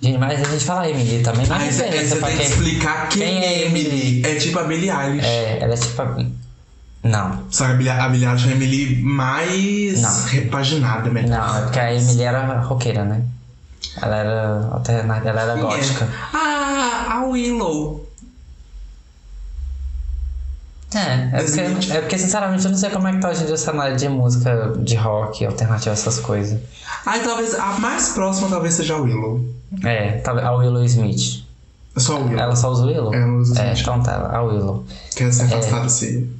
Gente, mas a gente fala Emily também, não é diferença pra quem. explicar quem, quem é Emily. É tipo a Billie Eilish. É, ela é tipo a. Não. Só que a Billie, a Billie Eilish é a Emily mais não. repaginada, melhor. Não, é porque a Emily era roqueira, né? Ela era alternativa, ela era Sim, gótica. É. Ah, a Willow. É, é porque, é porque sinceramente eu não sei como é que tá hoje em dia o cenário de música de rock, alternativa, essas coisas. Ah, talvez a mais próxima talvez seja a Willow. É, a Willow Smith. Só a Willow. Ela só usa Willow? É, ela usa É, então tá, a Willow. Quer ser afastada é. se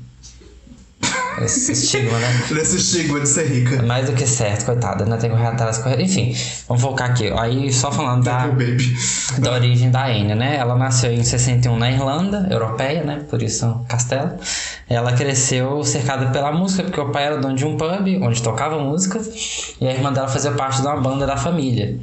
esse estigma, né? Nesse estigma de ser rica. É mais do que certo, coitada, né? Tem que correr atrás. Correr... Enfim, vamos focar aqui. Aí, só falando da, da origem da Enya, né? Ela nasceu em 61 na Irlanda, europeia, né? Por isso, castelo. Ela cresceu cercada pela música, porque o pai era dono de um pub onde tocava música. E a irmã dela fazia parte de uma banda da família.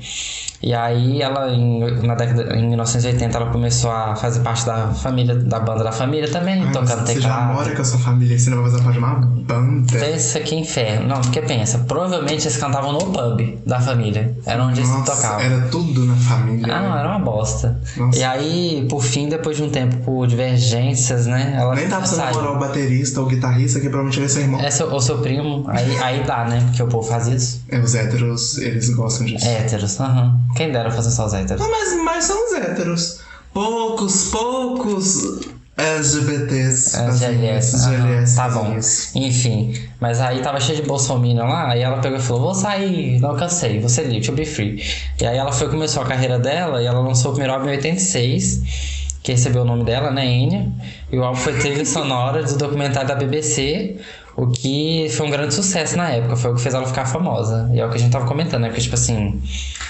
E aí ela, em, na década, em 1980, ela começou a fazer parte da família, da banda da família também, Ai, tocando você teclado. Você já mora com a sua família, você não vai fazer parte de uma banda? Pensa que inferno. Não, porque pensa, provavelmente eles cantavam no pub da família. Era onde Nossa, eles tocavam. Era tudo na família. Ah, não, era uma bosta. Nossa. E aí, por fim, depois de um tempo, por divergências, né? Ela Nem dá pra você namorar o baterista ou o guitarrista, que provavelmente vai ser irmão. É seu, ou seu primo. Aí, aí dá, né? Porque o povo faz isso. É, os héteros, eles gostam disso. Héteros, aham. Uhum. Quem dera fazer só os héteros. Mas, mas são os héteros. Poucos, poucos LGBTs. LGLS. LGLS. Tá bom. Enfim. Mas aí tava cheio de bolsominion lá, aí ela pegou e falou, vou sair, não cansei, vou ser livre, to be free. E aí ela foi começou a carreira dela e ela lançou o primeiro álbum em 86 que recebeu o nome dela, né, Enya. E o álbum foi trilha sonora do documentário da BBC, o que foi um grande sucesso na época, foi o que fez ela ficar famosa. E é o que a gente tava comentando, né? Porque, tipo assim,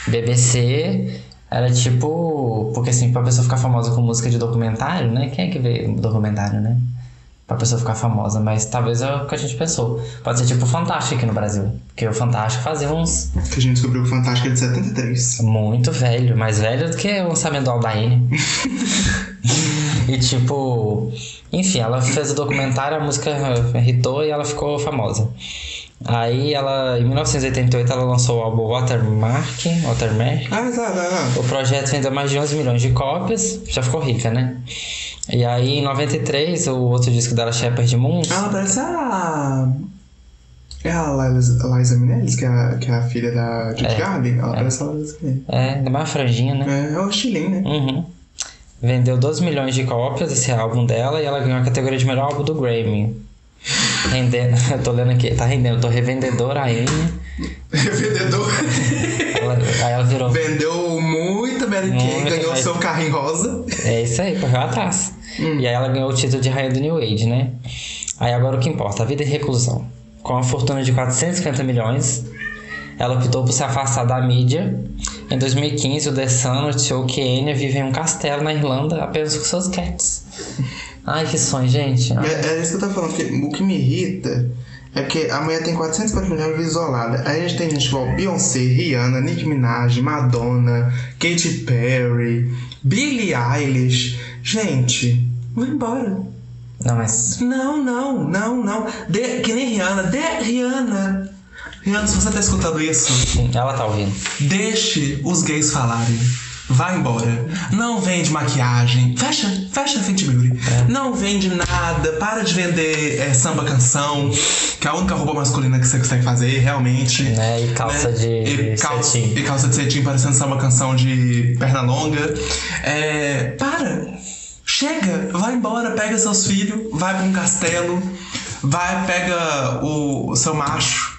BBC Era tipo. Porque assim, pra pessoa ficar famosa com música de documentário, né? Quem é que vê documentário, né? Pra pessoa ficar famosa, mas talvez é o que a gente pensou. Pode ser tipo o Fantástico aqui no Brasil. Porque o Fantástico fazia uns. Que a gente descobriu que o Fantástico é de 73. Muito velho, mais velho do que o lançamento do Aldaine. e tipo. Enfim, ela fez o documentário, a música irritou e ela ficou famosa. Aí ela, em 1988, ela lançou o álbum Watermark, Watermark. Ah, tá, tá, tá. O projeto vendeu mais de 11 milhões de cópias, já ficou rica, né? E aí, em 93, o outro disco dela, Shepherd Moon, Ela parece a. É a Liza, Minnelli, que é a, que é a filha da Judy É, Garland? Ela é. parece a Liza Minnelli. é, ainda mais franjinha, né? É, é o estilinho, né? Uhum. Vendeu 12 milhões de cópias esse álbum dela e ela ganhou a categoria de melhor álbum do Grammy. Rendendo, eu tô lendo aqui, tá rendendo, eu tô revendedora a N. Vendedor. Ela, aí ela virou. Vendeu Mary Kay, ganhou mas- seu carrinho rosa. É isso aí, correu atrás. E aí ela ganhou o título de Rainha do New Age, né? Aí agora o que importa, a vida e reclusão. Com a fortuna de 450 milhões, ela optou por se afastar da mídia. Em 2015, o The Sun noticiou que Enya vive em um castelo na Irlanda apenas com seus cats. Ai, que sonho, gente. É, é isso que eu tô falando, porque o que me irrita é que a mulher tem 450 milhões de isolada. Aí a gente tem gente igual Beyoncé, Rihanna, Nicki Minaj, Madonna, Katy Perry, Billie Eilish. Gente, vai embora. Não, mas. Não, não, não, não. De, que nem Rihanna, de Rihanna. Rihanna, se você tá escutando isso, Sim, ela tá ouvindo. Deixe os gays falarem. Vai embora. Não vende maquiagem. Fecha, fecha a Fenty Beauty. Não vende nada. Para de vender é, samba canção, que é a única roupa masculina que você consegue fazer, realmente. Né? E calça de e calça, cetim. e calça de cetim parecendo samba canção de perna longa. É, para. Chega, vai embora, pega seus filhos, vai pra um castelo, vai, pega o, o seu macho,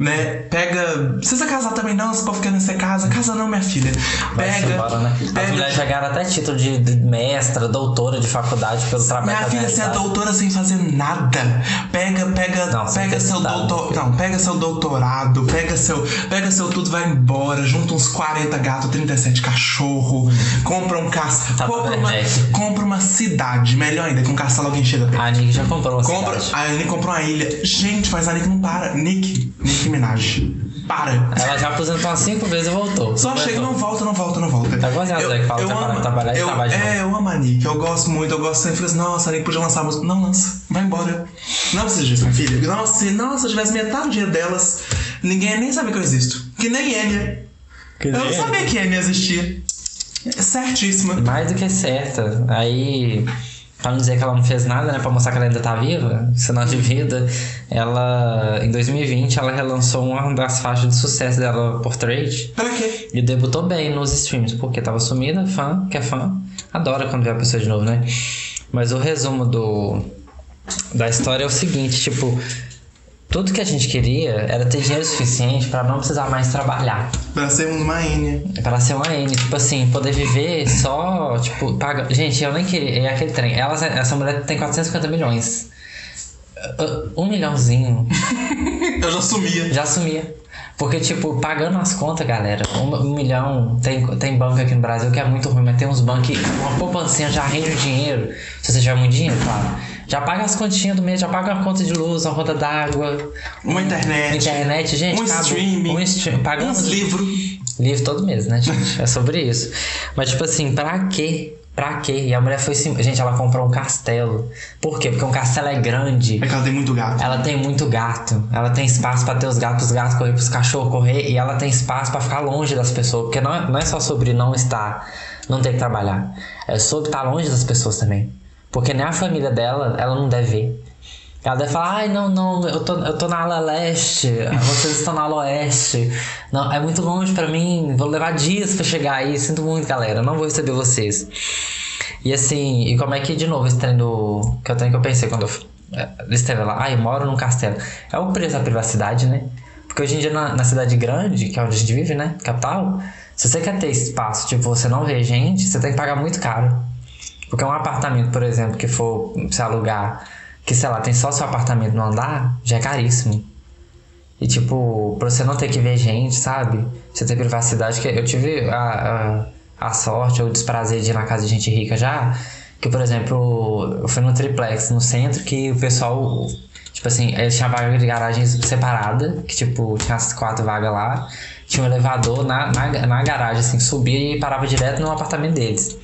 né? Pega. Precisa casar também não, se for ficar nessa casa. Casa não, minha filha. Pega. embora, né? As pega mulheres já ganharam até título de de mestra, doutora de faculdade pelo trabalho Minha filha, você é doutora sem fazer nada. Pega, pega, Não, pega seu estudado, doutor, não, pega seu doutorado, pega seu, pega seu tudo, vai embora, junta uns 40 gatos, 37 cachorro, compra um castelo, Tá compra uma, compra uma cidade, melhor ainda, que um castelo alguém chega. A Nick já comprou uma Compra, cidade. a Nick comprou uma ilha. Gente, mas a Nick não para. Nick, Nick Minaj. Para. Ela já aposentou umas cinco vezes e voltou. Só Voltou. chega, não volta, não volta, não volta. Tá igualzinho a Zé que fala parar de trabalhar e eu, trabalha de novo. É, eu amo a Nick, eu gosto muito, eu gosto sempre. Fico assim, nossa, a Nick podia lançar música. Não lança, vai embora. Não precisa disso, minha filha. Nossa, se, nossa, se eu tivesse metade do dinheiro delas, ninguém ia nem sabia que eu existo. Que nem Enya. Eu não sabia que Enya existia. É certíssima. Mais do que certa. Aí, pra não dizer que ela não fez nada, né? Pra mostrar que ela ainda tá viva, sinal de vida, ela, em 2020, ela relançou uma das faixas de sucesso dela, Portrait, Pra quê? e debutou bem nos streams, porque tava sumida, fã, que é fã, adora quando vê a pessoa de novo, né? Mas o resumo do, da história é o seguinte, tipo, tudo que a gente queria era ter dinheiro suficiente pra não precisar mais trabalhar. Pra sermos uma Enya. Pra ser uma N, tipo assim, poder viver só, tipo, paga. Gente, eu nem queria. É aquele trem. Ela, essa mulher tem 450 milhões. Uh, Um milhãozinho Eu já sumia. já sumia. Porque, tipo, pagando as contas, galera, um, um milhão. Tem, tem banco aqui no Brasil que é muito ruim, mas tem uns bancos que uma poupancinha já rende o dinheiro. Se você tiver muito dinheiro, claro. Já paga as continhas do mês, já paga uma conta de luz, uma conta d'água, Uma internet. internet, gente. Um acabou. streaming. Um stream, Uns livros. Livro todo mês, né, gente? É sobre isso. Mas, tipo assim, pra quê? Pra quê? E a mulher foi assim. Gente, ela comprou um castelo. Por quê? Porque um castelo é grande. É que ela tem muito gato. Ela tem muito gato. Ela tem espaço pra ter os gatos, os gatos correr, pros cachorros correr. E ela tem espaço pra ficar longe das pessoas. Porque não é, não é só sobre não estar, não ter que trabalhar. É sobre estar longe das pessoas também. Porque nem a família dela, ela não deve ver. Ela deve falar, ai, não, não, eu tô, eu tô na ala leste, vocês estão na ala oeste. Não, é muito longe pra mim, vou levar dias pra chegar aí, sinto muito, galera, não vou receber vocês. E assim, e como é que, de novo, esse trem do. Que é o que eu pensei quando eu. é, escrevem lá, ai, moro num castelo. É o preço da privacidade, né? Porque hoje em dia, na, na cidade grande, que é onde a gente vive, né? Capital, se você quer ter espaço, tipo, você não vê gente, você tem que pagar muito caro. Porque um apartamento, por exemplo, que for se alugar, que sei lá, tem só seu apartamento no andar, já é caríssimo. E tipo, pra você não ter que ver gente, sabe? Você ter privacidade, que eu tive a, a, a sorte ou o desprazer de ir na casa de gente rica já. Que, por exemplo, eu fui no triplex no centro que o pessoal, tipo assim, eles tinham vaga de garagem separada, que tipo, tinha as quatro vagas lá, tinha um elevador na, na, na garagem, assim, subia e parava direto no apartamento deles.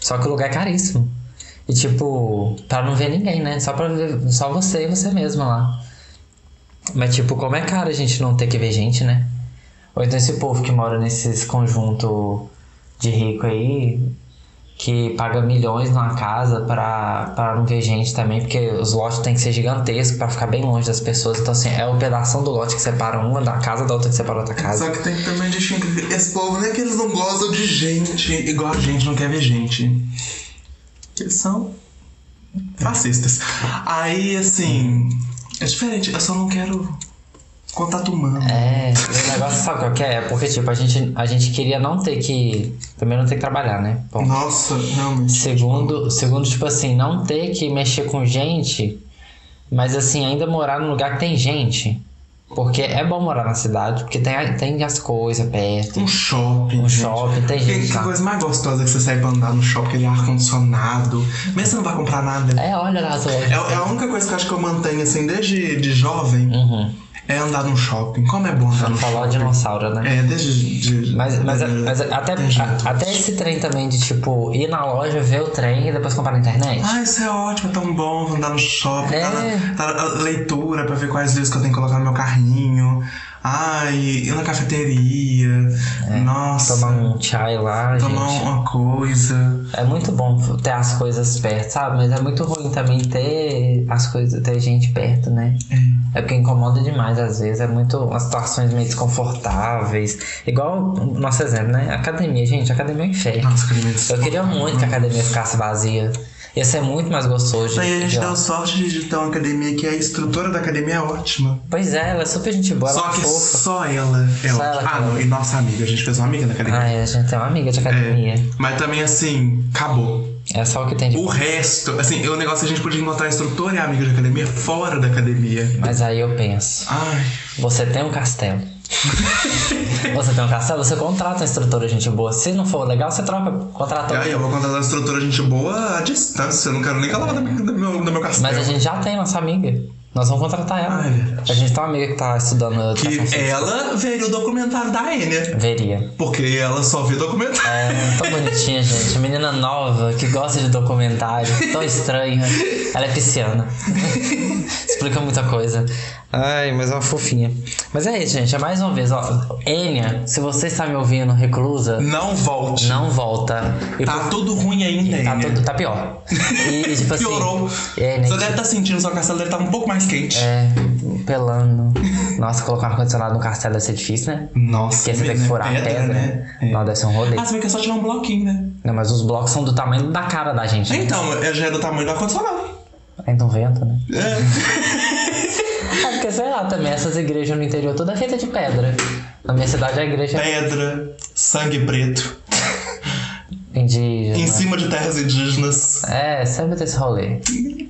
Só que o lugar é caríssimo. E tipo, pra não ver ninguém, né? Só pra ver só você e você mesma lá. Mas tipo, como é caro a gente não ter que ver gente, né? Ou então esse povo que mora nesses conjuntos de rico aí, que paga milhões numa casa pra não ver gente também, porque os lotes tem que ser gigantescos pra ficar bem longe das pessoas. Então, assim, é o pedaço do lote que separa uma da casa da outra que separa outra casa. Só que tem também de gente. Esse povo não é que eles não gostam de gente, igual a gente não quer ver gente. Eles são fascistas. Aí, assim. É diferente, eu só não quero contato humano. É, o negócio sabe qual que é? É porque, tipo, a gente, a gente queria não ter que. Também não ter que trabalhar, né? Bom, Nossa, realmente. segundo, segundo, tipo assim, não ter que mexer com gente, mas assim, ainda morar num lugar que tem gente. Porque é bom morar na cidade, porque tem, tem as coisas perto. Um shopping. Um gente. shopping, tem Que, gente que lá. coisa mais gostosa que você sai pra andar no shopping, aquele ar-condicionado. Mesmo você não vai comprar nada. É, olha lá. É, é a única coisa que eu acho que eu mantenho, assim, desde de jovem, Uhum. É andar num shopping. Como é bom andar no Falou shopping. dinossauro, né? É, desde. De, Mas, mas, é, mas até, tem jeito. a- até esse trem também de, tipo, ir na loja, ver o trem e depois comprar na internet. Ah, isso é ótimo, é tão bom andar no shopping, É. tá, na, tá na leitura pra ver quais livros que eu tenho que colocar no meu carrinho. Ai, ir na cafeteria. Nossa. É, Tomar um chai lá, tomar gente. uma coisa. É muito bom ter as coisas perto, sabe? Mas é muito ruim também ter as coisas, ter gente perto, né? É porque incomoda demais às vezes, é muito umas situações meio desconfortáveis. Igual o nosso exemplo, né? Academia, gente, academia é um inferno. Nossa, academia de Eu queria muito que a academia ficasse vazia. Ia ser muito mais gostoso. Daí a gente de- deu sorte de ter uma academia que a estrutura da academia é ótima. Pois é, ela é super gente boa, ela Só é que fofa. só ela é Só ela que Ah, é não, e nossa amiga, a gente fez uma amiga da academia. Ai, a gente tem uma amiga de academia. É, mas também assim, acabou. É, só o que tem de O resto, assim, o negócio é a gente podia encontrar instrutor e amigo de academia fora da academia. Mas aí eu penso, Ai, você tem um castelo. você tem um castelo, você contrata uma instrutora gente boa. Se não for legal, você troca, contrata aí eu vou contratar uma instrutora gente boa à distância. Eu não quero nem que ela vá do meu, do meu castelo. Mas a gente já tem nossa amiga. Nós vamos contratar ela. Verdade. a gente tem uma amiga que tá estudando Que ela veria o documentário da Enya. Veria. Porque ela só vê documentário. É, tão bonitinha, gente. Menina nova, que gosta de documentário, tão estranha. Ela é pisciana. Explica muita coisa. Ai, mas é uma fofinha. Mas é isso, gente. É mais uma vez, ó. Enya, se você está me ouvindo, reclusa, Não volte. não volta. E Tá tudo ruim ainda, Tá, Enya. tudo, tá pior. E, tipo assim. Piorou. É, né? Você deve estar sentindo seu castelo deve estar um pouco mais quente. É, pelando. Nossa, colocar um ar-condicionado no castelo deve ser difícil, né? Nossa, Porque você tem que né? furar a pedra. né? É. Não, deve ser um rolê. Ah, você vê que é só tirar um bloquinho, né? Não, mas os blocos são do tamanho da cara da gente. né? Então, é- já é do tamanho do ar-condicionado. Então vento, né? É. É porque, sei lá, também essas igrejas no interior toda feita de pedra. Na minha cidade a igreja é Pedra, sangue preto, indígena. em cima de terras indígenas. É, sempre tem esse rolê.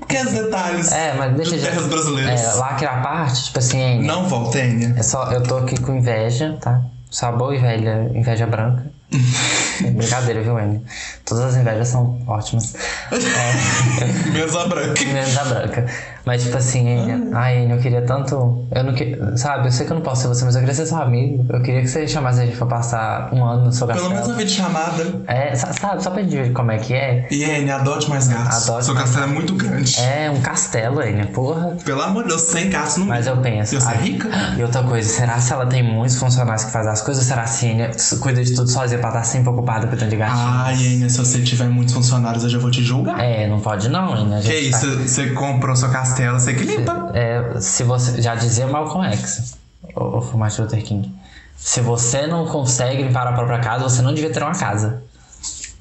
Pequenos detalhes É, mas deixa de terras brasileiras. É, lacre à parte, tipo assim, Não volta, é só, eu tô aqui com inveja, tá? Só boa e velha, inveja branca. É Brincadeira, viu, Enio? Todas as invejas são ótimas. É, Menos a branca. menos a branca. Mas, tipo assim, Enio, ai, eu queria tanto. Eu não que, Sabe, eu sei que eu não posso ser você, mas eu queria ser seu amigo. Eu queria que você chamasse a gente pra passar um ano no seu Pelo castelo. menos uma videochamada. É, sa- sabe, só pra gente ver como é que é. E Enya, adote mais gatos. Adote Seu castelo é muito grande. É um castelo, Enio, porra. Pelo amor de Deus, 100 gatos no Mas eu penso. E você é ai, rica? E outra coisa, será se ela tem muitos funcionários que fazem as coisas? Ou será se Enya cuida de tudo sozinha pra estar sempre ocupada cuidando de gatinho? Ai, Enya, se você tiver muitos funcionários, eu já vou te julgar. É, não pode não, Enya. Que gente tá- isso, você comprou seu castelo, você que limpa. É, se você. Já dizia Malcolm X, o, o Martin Luther King. Se você não consegue limpar a própria casa, você não devia ter uma casa.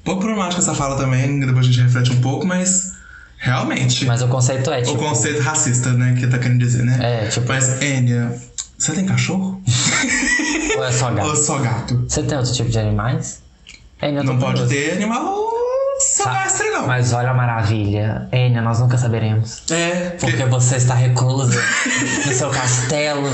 Pouco problemática essa fala também, depois a gente reflete um pouco, mas realmente. Mas o conceito é o tipo. conceito racista, né, que tá querendo dizer, né? É, tipo- Mas, Enya, você tem cachorro? Ou é só Ou gato? só gato? Você tem outro tipo de animais? Enya, eu Não pode curioso. ter animal Silvestre não. Mas olha a maravilha. Enya, nós nunca saberemos. É, Porque você está reclusa no seu castelo.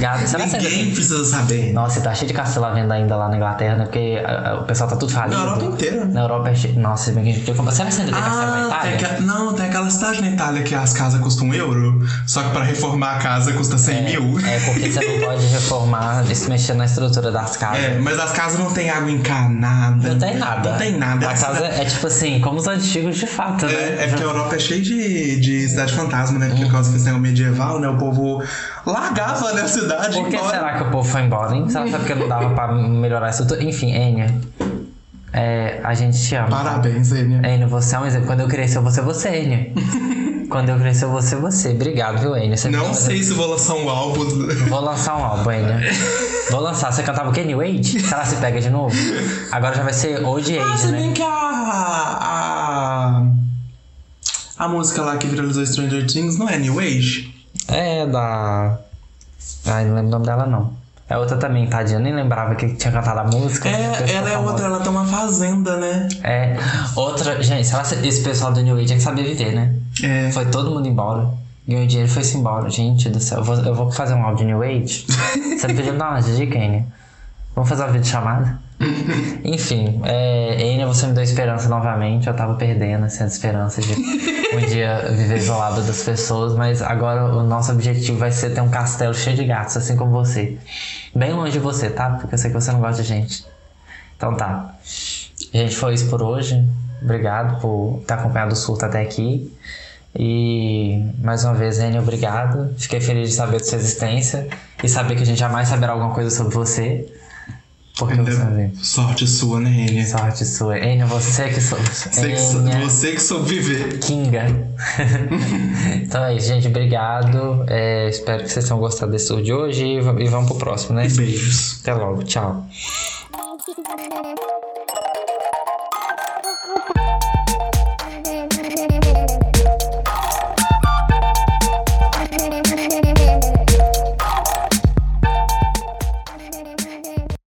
Gato, será que você ninguém ainda... precisa saber. Nossa, tá cheio de castelo à venda ainda lá na Inglaterra, né? Porque ah, ah, o pessoal tá tudo falido. Na Europa inteira. Na Europa é cheio. Nossa, bem que a gente podia comprar. Será que você ainda tem castelo na Itália? tem aqua- não, tem aquela cidade na Itália que as casas custam um euro, só que pra reformar a casa custa 100 mil. É porque você não pode reformar, se mexer na estrutura das casas. É, mas as casas não tem água encanada. Não tem nada. Não tem nada. A casa é tipo assim, como os antigos de fato, né? É, é porque a Europa é cheia de, de cidade fantasma, né? Porque por causa desse negócio medieval, né? O povo largava né, a cidade Por que embora. será que o povo foi embora, hein? Será que é porque não dava pra melhorar a estrutura? Enfim, Enya, é, a gente te ama. Parabéns, Enia. Enya, você é um exemplo. Quando eu crescer, eu vou ser você, Enya. Quando eu crescer, eu vou ser você. Obrigado, viu, Enya? Você Não sei se vou lançar um álbum. Vou lançar um álbum, Enya. Vou lançar. Você cantava o quê? New Age? Será que você pega de novo? Agora já vai ser Old Ah, Age, se né? bem que a, a. A música lá que viralizou Stranger Things não é New Age? É da. Ai, não lembro o nome dela, não. É outra também, tadinha. Eu nem lembrava que tinha cantado a música. É, ela é ficou outra, ela tem uma fazenda, né? É, outra. Gente, será que esse pessoal do New Age é que sabia viver, né? É. Foi todo mundo embora. Ganhou dinheiro e foi-se embora. Gente do céu. Eu vou, eu vou fazer um áudio New Age. Você me dar uma dica, Enya? Vamos fazer uma videochamada? Enfim, é, Enya, você me deu esperança novamente. Eu tava perdendo assim, a esperança de um dia viver isolado das pessoas. Mas agora o nosso objetivo vai ser ter um castelo cheio de gatos, assim como você. Bem longe de você, tá? Porque eu sei que você não gosta de gente. Então tá. Gente, foi isso por hoje. Obrigado por ter acompanhado o surto até aqui. E mais uma vez, Enio, obrigado. Fiquei feliz de saber da sua existência e saber que a gente jamais saberá alguma coisa sobre você. Porque você é Sorte sua, né, Enia? sorte sua. Enio, você que sou. Você que, você soube viver. Kinga. então é isso, gente. Obrigado. É, espero que vocês tenham gostado desse tour de hoje e e vamos pro próximo, né? E beijos. Até logo. Tchau.